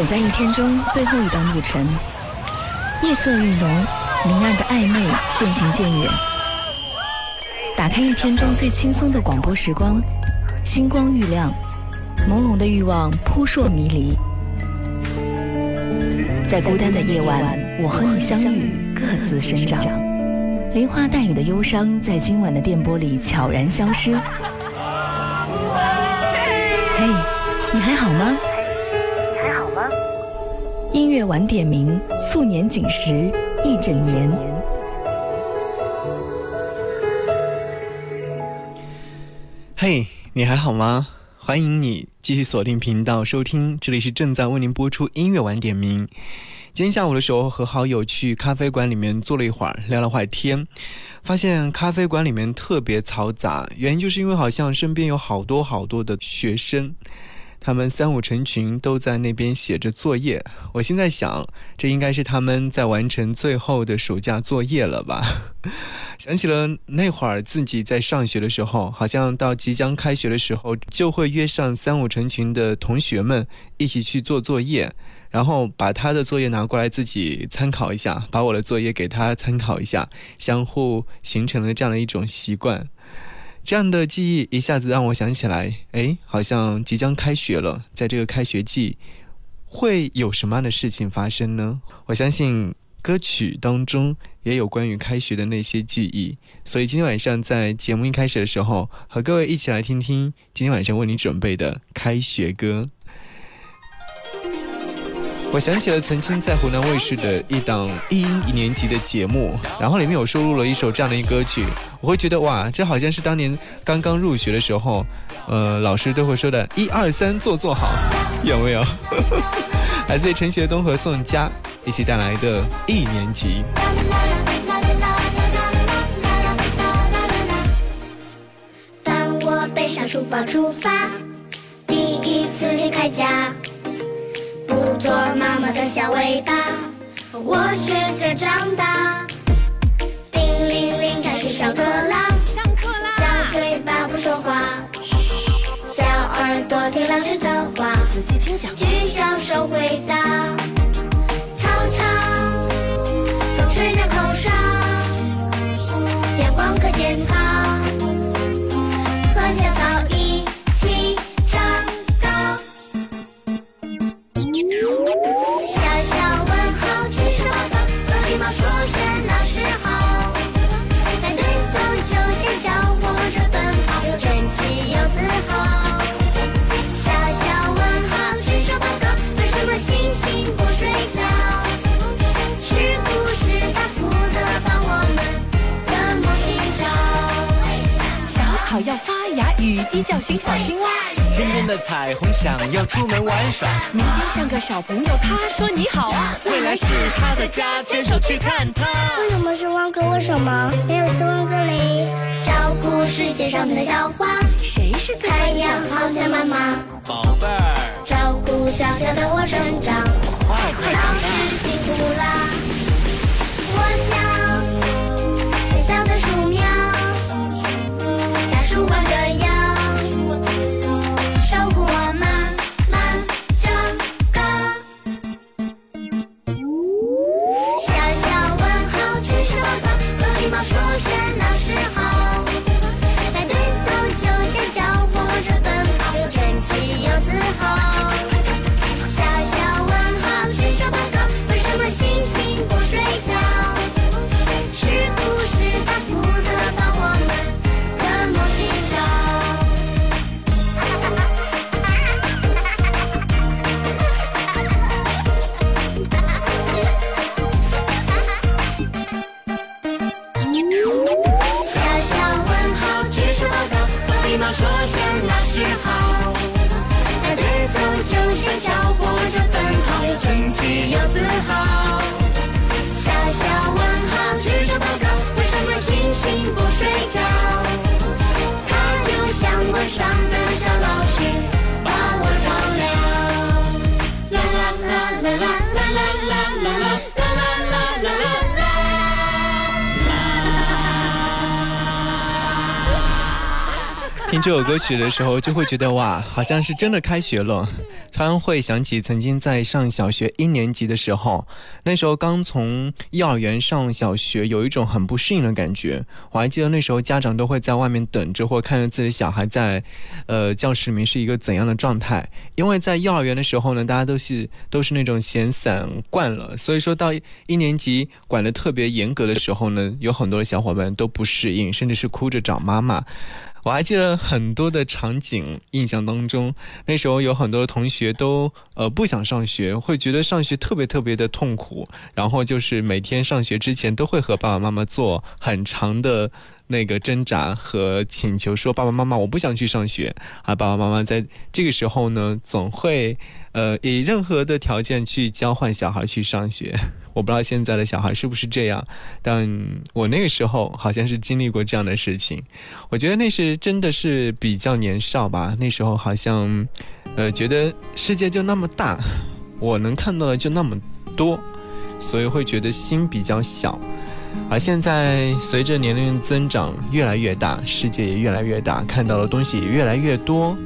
走在一天中最后一段路程，夜色愈浓，明暗的暧昧渐行渐远。打开一天中最轻松的广播时光，星光愈亮，朦胧的欲望扑朔迷离。在孤单的夜晚，我和你相遇，各自生长。梨花带雨的忧伤，在今晚的电波里悄然消失。嘿，你还好吗？音乐晚点名，素年锦时一整年。嘿，你还好吗？欢迎你继续锁定频道收听，这里是正在为您播出音乐晚点名。今天下午的时候，和好友去咖啡馆里面坐了一会儿，聊了会儿天，发现咖啡馆里面特别嘈杂，原因就是因为好像身边有好多好多的学生。他们三五成群都在那边写着作业，我现在想，这应该是他们在完成最后的暑假作业了吧？想起了那会儿自己在上学的时候，好像到即将开学的时候，就会约上三五成群的同学们一起去做作业，然后把他的作业拿过来自己参考一下，把我的作业给他参考一下，相互形成了这样的一种习惯。这样的记忆一下子让我想起来，哎，好像即将开学了，在这个开学季，会有什么样的事情发生呢？我相信歌曲当中也有关于开学的那些记忆，所以今天晚上在节目一开始的时候，和各位一起来听听今天晚上为你准备的开学歌。我想起了曾经在湖南卫视的一档一一年级的节目，然后里面有收录了一首这样的一歌曲，我会觉得哇，这好像是当年刚刚入学的时候，呃，老师都会说的“ 一二三，坐坐好”，有没有？来自陈学冬和宋佳一起带来的一年级。当我背上书包出发，第一次离开家。不做妈妈的小尾巴，我学着长大。叮铃铃，开始上课啦！上课啦！小嘴巴不说话，小耳朵听老师的话，仔细听讲。举小手回答。雨滴叫醒小青蛙，天边的彩虹想要出门玩耍。明天像个小朋友，他说你好啊，未来是他的家，牵手去看他。为什么是汪哥？为什么没有希望这里？照顾世界上的小花，谁是太阳？好像妈妈，宝贝儿，照顾小小的我成长，快快长大。老师辛苦啦，听这首歌曲的时候，就会觉得哇，好像是真的开学了。突然会想起曾经在上小学一年级的时候，那时候刚从幼儿园上小学，有一种很不适应的感觉。我还记得那时候家长都会在外面等着，或看着自己的小孩在，呃，教室里面是一个怎样的状态。因为在幼儿园的时候呢，大家都是都是那种闲散惯了，所以说到一年级管得特别严格的时候呢，有很多的小伙伴都不适应，甚至是哭着找妈妈。我还记得很多的场景，印象当中，那时候有很多同学都呃不想上学，会觉得上学特别特别的痛苦，然后就是每天上学之前都会和爸爸妈妈做很长的。那个挣扎和请求说：“爸爸妈妈，我不想去上学。”啊，爸爸妈妈在这个时候呢，总会呃以任何的条件去交换小孩去上学。我不知道现在的小孩是不是这样，但我那个时候好像是经历过这样的事情。我觉得那是真的是比较年少吧，那时候好像呃觉得世界就那么大，我能看到的就那么多，所以会觉得心比较小。而现在，随着年龄增长越来越大，世界也越来越大，看到的东西也越来越多，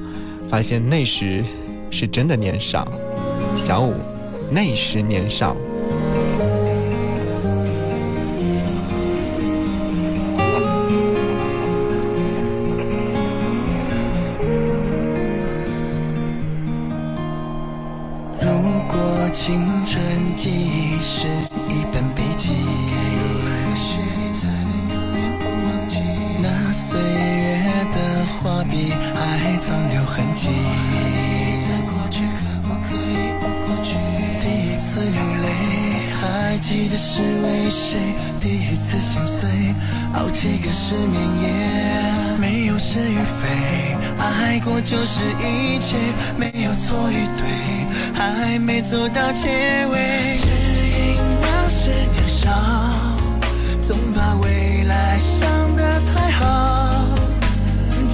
发现那时是真的年少。小五，那时年少。如果青春记忆是一本笔记。还残留痕迹。的过去可不可以不过去第一次流泪，还记得是为谁？第一次心碎，好几个失眠夜。没有是与非，爱过就是一切，没有错与对，还没走到结尾。只因那时年少，总把未来想得太好，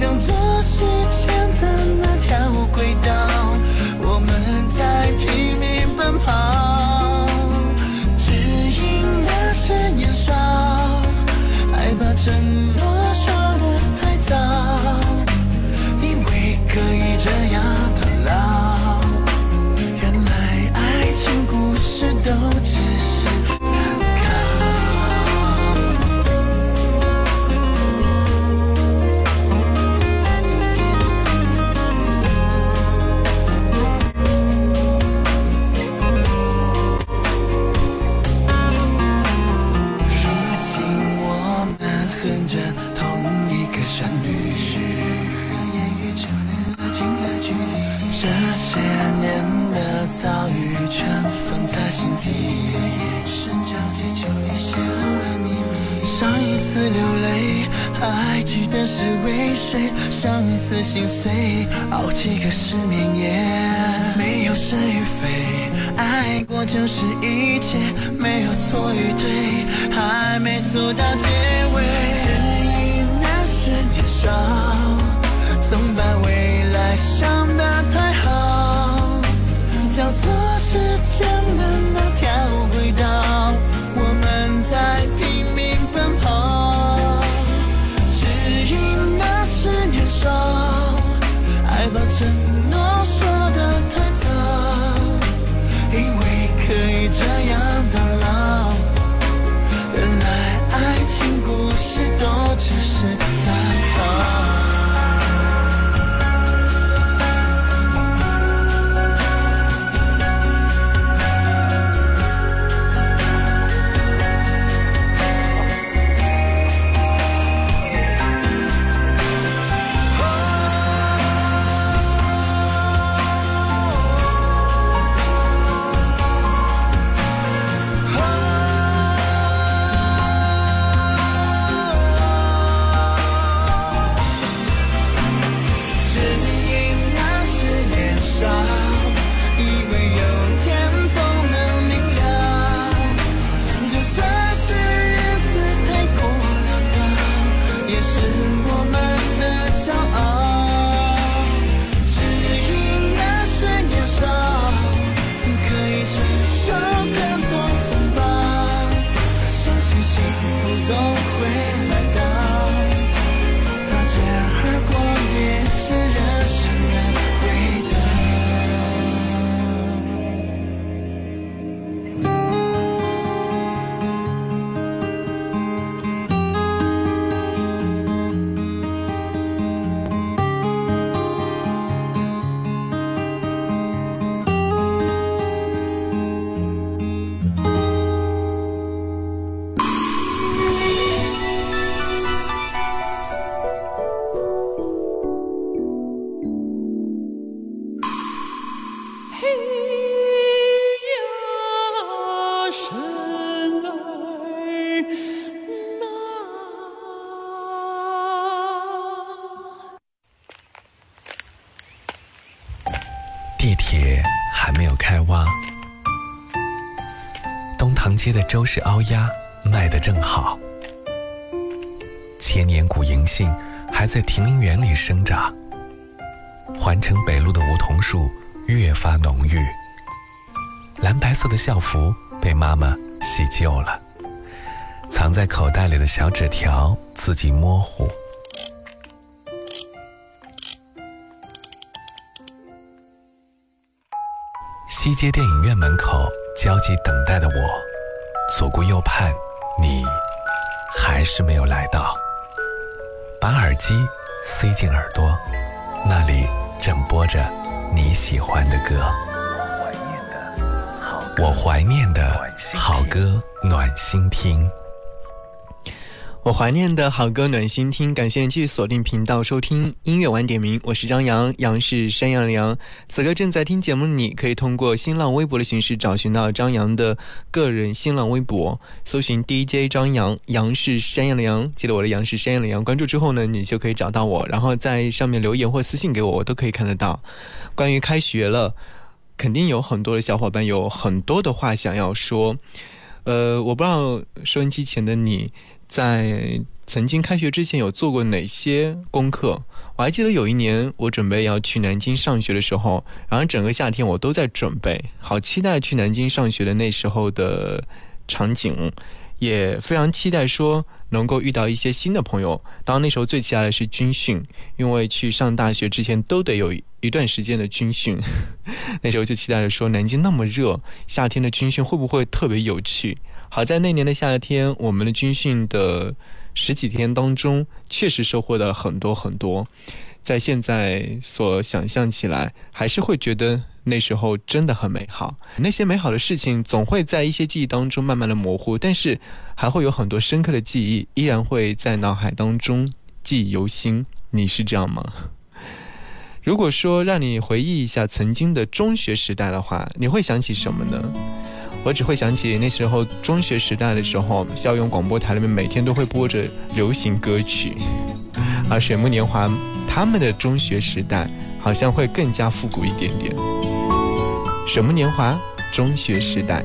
想做时间的那条轨道，我们在拼命奔跑。心碎，熬几个失眠夜。没有是与非，爱过就是一切，没有错与对，还没走到结尾。只因那时年少，总把未来想得太好，交错时间的地铁还没有开挖，东塘街的周氏凹鸭卖得正好。千年古银杏还在亭林园里生长，环城北路的梧桐树越发浓郁。蓝白色的校服被妈妈洗旧了，藏在口袋里的小纸条自己模糊。西街电影院门口焦急等待的我，左顾右盼，你还是没有来到。把耳机塞进耳朵，那里正播着你喜欢的歌。我怀念的好歌暖心听。我怀念的好歌暖心听，感谢继续锁定频道收听音乐晚点名，我是张扬，杨是山羊羊。此刻正在听节目的你，可以通过新浪微博的形式找寻到张扬的个人新浪微博，搜寻 DJ 张扬，杨是山羊的羊，记得我的杨是山羊的羊，关注之后呢，你就可以找到我，然后在上面留言或私信给我，我都可以看得到。关于开学了，肯定有很多的小伙伴有很多的话想要说，呃，我不知道收音机前的你。在曾经开学之前有做过哪些功课？我还记得有一年我准备要去南京上学的时候，然后整个夏天我都在准备，好期待去南京上学的那时候的场景，也非常期待说能够遇到一些新的朋友。当然那时候最期待的是军训，因为去上大学之前都得有一段时间的军训，那时候就期待着说南京那么热，夏天的军训会不会特别有趣？好在那年的夏天，我们的军训的十几天当中，确实收获了很多很多。在现在所想象起来，还是会觉得那时候真的很美好。那些美好的事情，总会在一些记忆当中慢慢的模糊，但是还会有很多深刻的记忆，依然会在脑海当中记忆犹新。你是这样吗？如果说让你回忆一下曾经的中学时代的话，你会想起什么呢？我只会想起那时候中学时代的时候，校园广播台里面每天都会播着流行歌曲，而水木年华他们的中学时代好像会更加复古一点点。水木年华中学时代，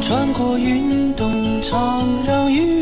穿过运动场让雨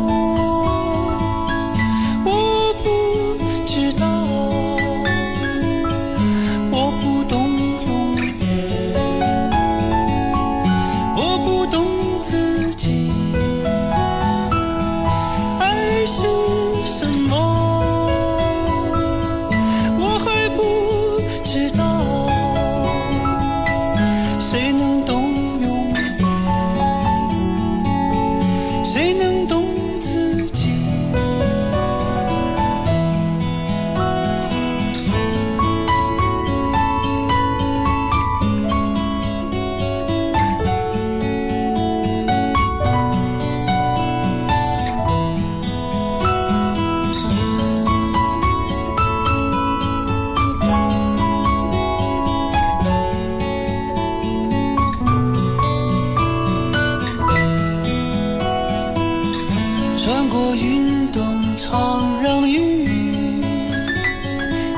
穿过运动场，让雨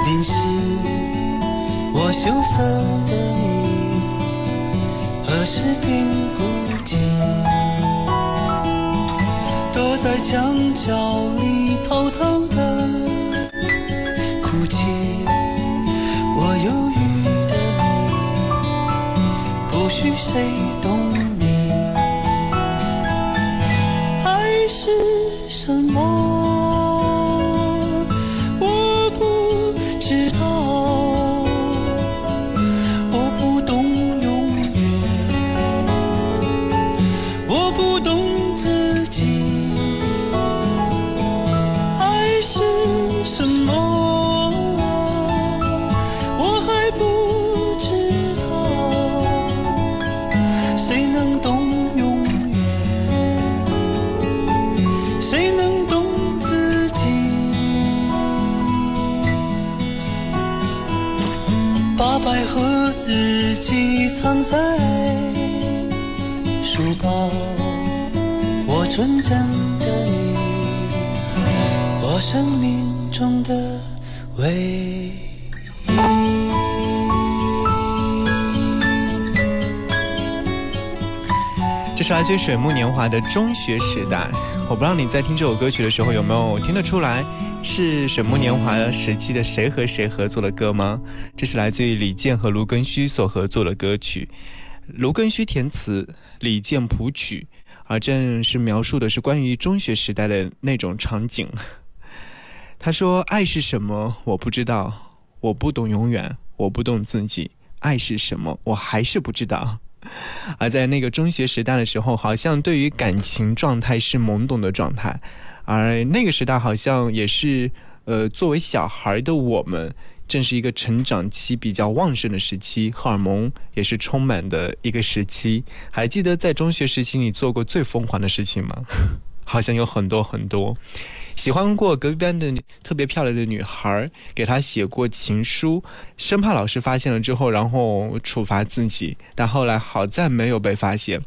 淋湿我羞涩的你，何时变孤寂？躲在墙角里偷偷的哭泣，我忧郁的你，不许谁懂你，爱是。什么？是来自水木年华的中学时代。我不知道你在听这首歌曲的时候有没有听得出来，是水木年华时期的谁和谁合作的歌吗？这是来自于李健和卢庚戌所合作的歌曲，卢庚戌填词，李健谱曲，而正是描述的是关于中学时代的那种场景。他说：“爱是什么？我不知道，我不懂永远，我不懂自己。爱是什么？我还是不知道。” 而在那个中学时代的时候，好像对于感情状态是懵懂的状态，而那个时代好像也是，呃，作为小孩的我们，正是一个成长期比较旺盛的时期，荷尔蒙也是充满的一个时期。还记得在中学时期你做过最疯狂的事情吗？好像有很多很多。喜欢过隔壁班的特别漂亮的女孩，给她写过情书，生怕老师发现了之后，然后处罚自己。但后来好在没有被发现。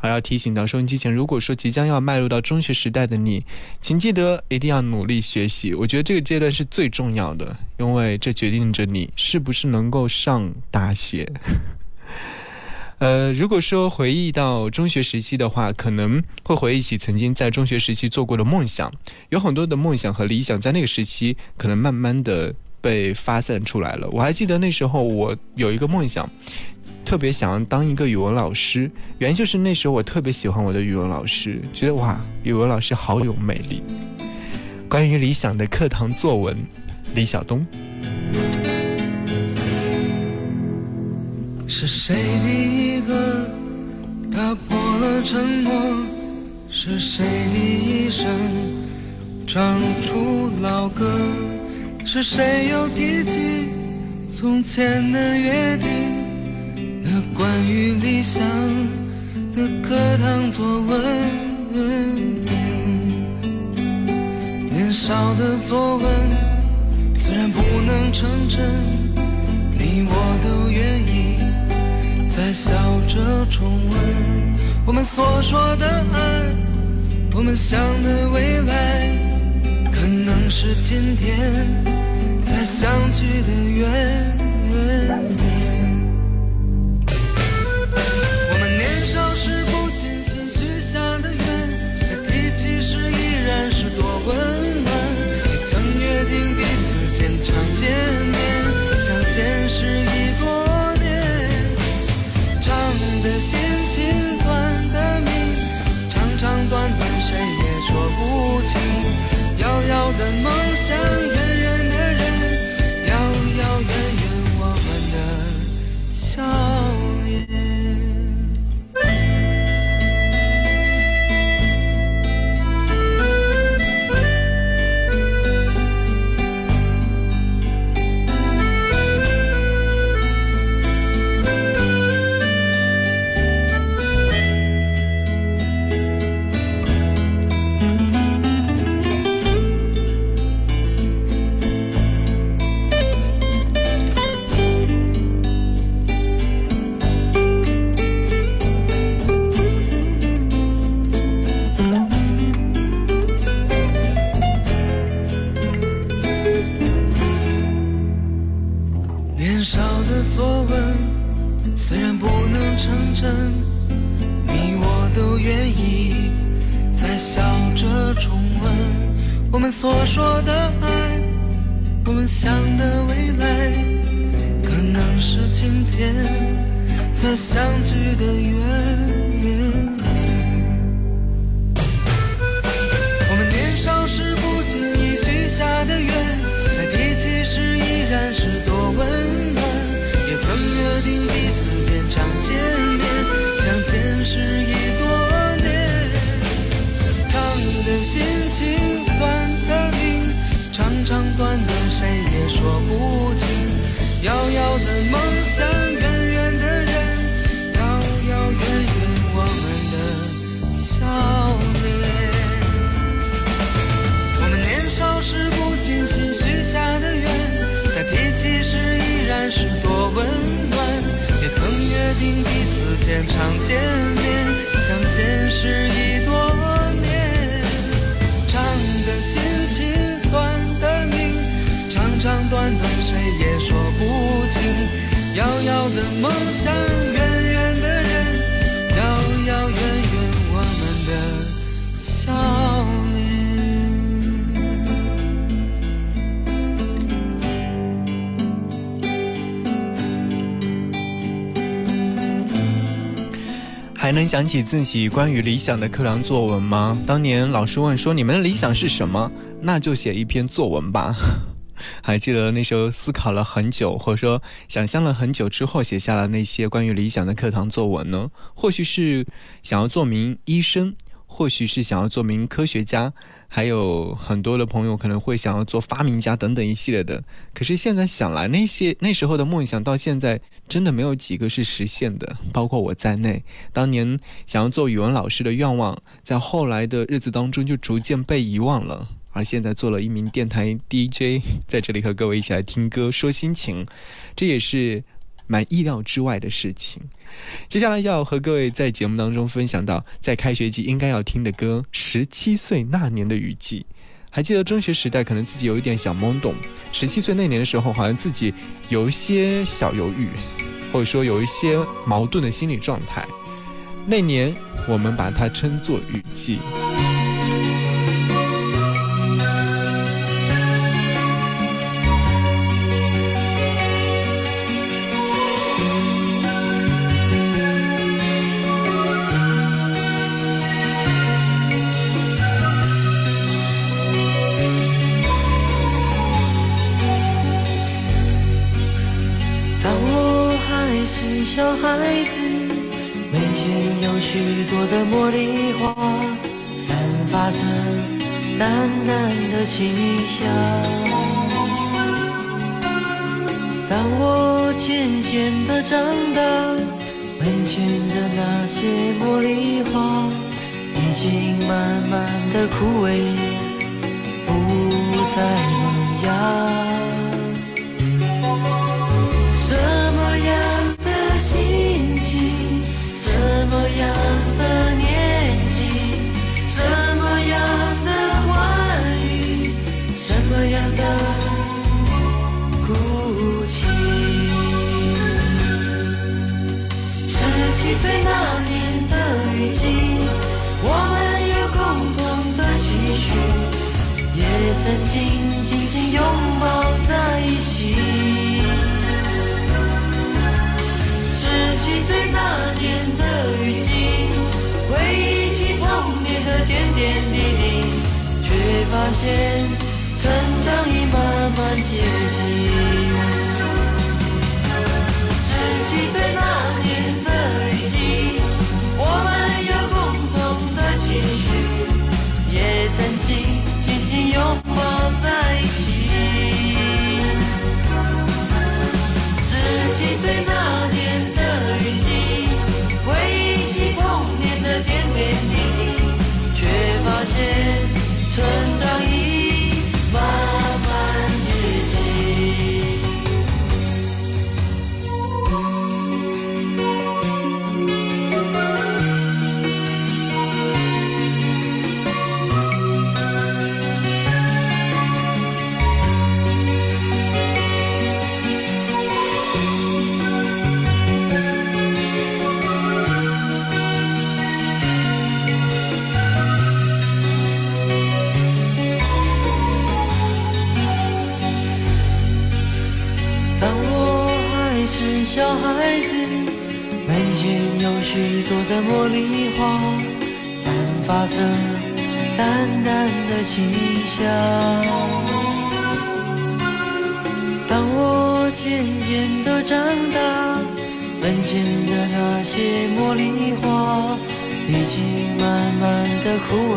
而要提醒到收音机前，如果说即将要迈入到中学时代的你，请记得一定要努力学习。我觉得这个阶段是最重要的，因为这决定着你是不是能够上大学。呃，如果说回忆到中学时期的话，可能会回忆起曾经在中学时期做过的梦想，有很多的梦想和理想在那个时期可能慢慢的被发散出来了。我还记得那时候我有一个梦想，特别想要当一个语文老师，原因就是那时候我特别喜欢我的语文老师，觉得哇，语文老师好有魅力。关于理想的课堂作文，李晓东。是谁第一个打破了沉默？是谁第一声唱出老歌？是谁又提起从前的约定？那关于理想的课堂作文，年少的作文虽然不能成真，你我都愿意。在笑着重温我们所说的爱，我们想的未来，可能是今天才相聚的缘。虽然不能成真，你我都愿意再笑着重温我们所说的爱，我们想的未来，可能是今天在相聚的缘。长短的谁也说不清。遥遥的梦想，远想起自己关于理想的课堂作文吗？当年老师问说：“你们的理想是什么？”那就写一篇作文吧。还记得那时候思考了很久，或者说想象了很久之后，写下了那些关于理想的课堂作文呢？或许是想要做名医生，或许是想要做名科学家，还有很多的朋友可能会想要做发明家等等一系列的。可是现在想来，那些那时候的梦想，到现在真的没有几个是实现的，包括我在内。当年想要做语文老师的愿望，在后来的日子当中就逐渐被遗忘了。而现在做了一名电台 DJ，在这里和各位一起来听歌说心情，这也是蛮意料之外的事情。接下来要和各位在节目当中分享到，在开学季应该要听的歌《十七岁那年的雨季》。还记得中学时代，可能自己有一点小懵懂。十七岁那年的时候，好像自己有一些小犹豫，或者说有一些矛盾的心理状态。那年我们把它称作雨季。前的那些茉莉花已经慢慢的枯萎，不再萌芽。发现成长已慢慢接近。十七岁那的清香。当我渐渐的长大，门前的那些茉莉花已经慢慢的枯萎，